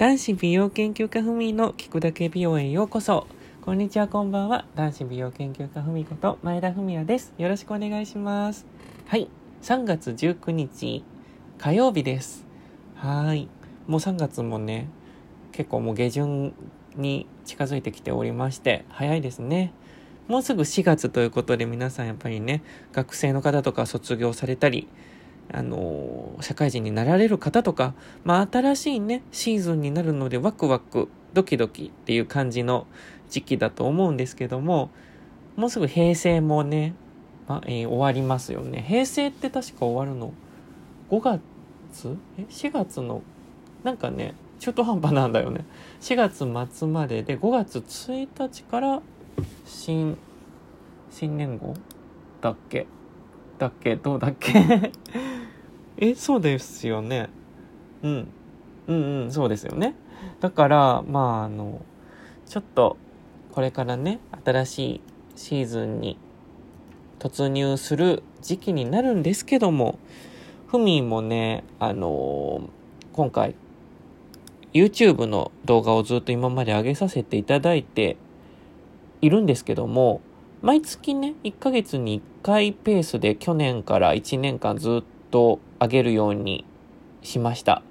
男子美容研究家ふみの聞くだけ美容へようこそ。こんにちは、こんばんは。男子美容研究家ふみこと前田文也です。よろしくお願いします。はい。3月19日、火曜日です。はい。もう3月もね、結構もう下旬に近づいてきておりまして、早いですね。もうすぐ4月ということで皆さんやっぱりね、学生の方とか卒業されたり、あの社会人になられる方とか、まあ、新しいね、シーズンになるので、ワクワク、ドキドキっていう感じの時期だと思うんですけども、もうすぐ平成もね、まえー終わりますよね。平成って確か終わるの、5月？え ?4 月の、なんかね、中途半端なんだよね。4月末までで、5月1日から、新、新年号？だっけ？だっけ？どうだっけ？え、そうですよね。うん。うんうん、そうですよね。だから、まあ、あの、ちょっと、これからね、新しいシーズンに突入する時期になるんですけども、ふみもね、あの今回、YouTube の動画をずっと今まで上げさせていただいているんですけども、毎月ね、1ヶ月に1回ペースで去年から1年間ずっと上げるようにしました。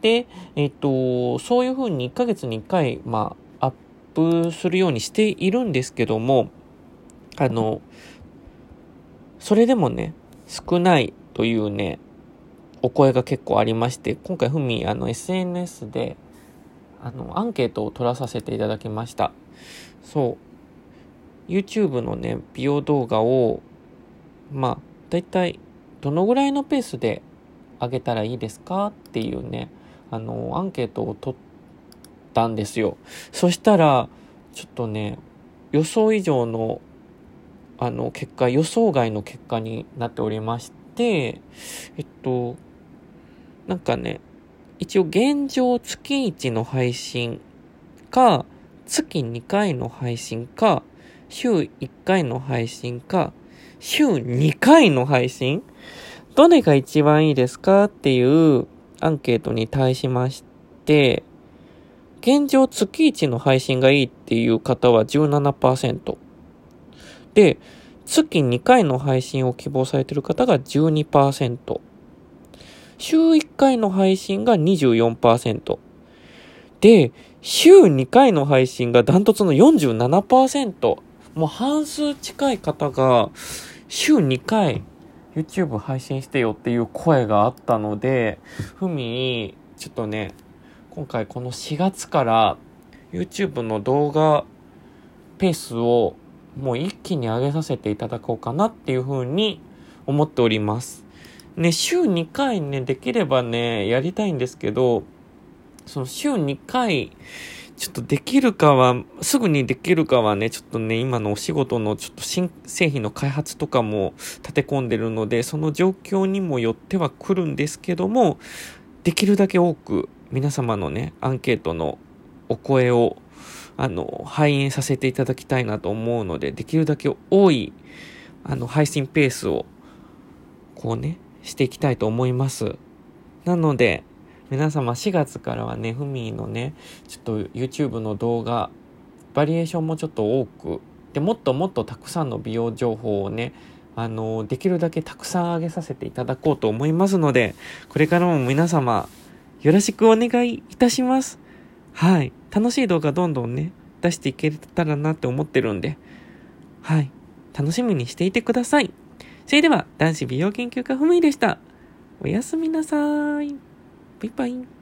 で、えっと、そういうふうに1ヶ月に1回、まあ、アップするようにしているんですけども、あの、それでもね、少ないというね、お声が結構ありまして、今回ふみ、あの、SNS で、あの、アンケートを取らさせていただきました。そう。YouTube のね、美容動画を、まあ、だいたいどのぐらいのペースで上げたらいいですか？っていうね、あの、アンケートを取ったんですよ。そしたら、ちょっとね、予想以上の、あの、結果、予想外の結果になっておりまして、えっと、なんかね、一応現状月1の配信か、月2回の配信か、週1回の配信か、週2回の配信どれが一番いいですかっていうアンケートに対しまして、現状月1の配信がいいっていう方は17%。で、月2回の配信を希望されている方が12%。週1回の配信が24%。で、週2回の配信がダントツの47%。もう半数近い方が週2回 YouTube 配信してよっていう声があったので、ふみ、ちょっとね、今回この4月から YouTube の動画ペースをもう一気に上げさせていただこうかなっていうふうに思っております。ね、週2回ね、できればね、やりたいんですけど、その週2回、ちょっとできるかは、すぐにできるかはね、ちょっとね、今のお仕事のちょっと新製品の開発とかも立て込んでるので、その状況にもよっては来るんですけども、できるだけ多く皆様のね、アンケートのお声を、あの、反映させていただきたいなと思うので、できるだけ多い、あの、配信ペースを、こうね、していきたいと思います。なので、皆様4月からはね、ふみのね、ちょっと YouTube の動画、バリエーションもちょっと多く、で、もっともっとたくさんの美容情報をね、あの、できるだけたくさん上げさせていただこうと思いますので、これからも皆様、よろしくお願いいたします。はい。楽しい動画どんどんね、出していけたらなって思ってるんで、はい。楽しみにしていてください。それでは、男子美容研究家ふみでした。おやすみなさい。バイバイ。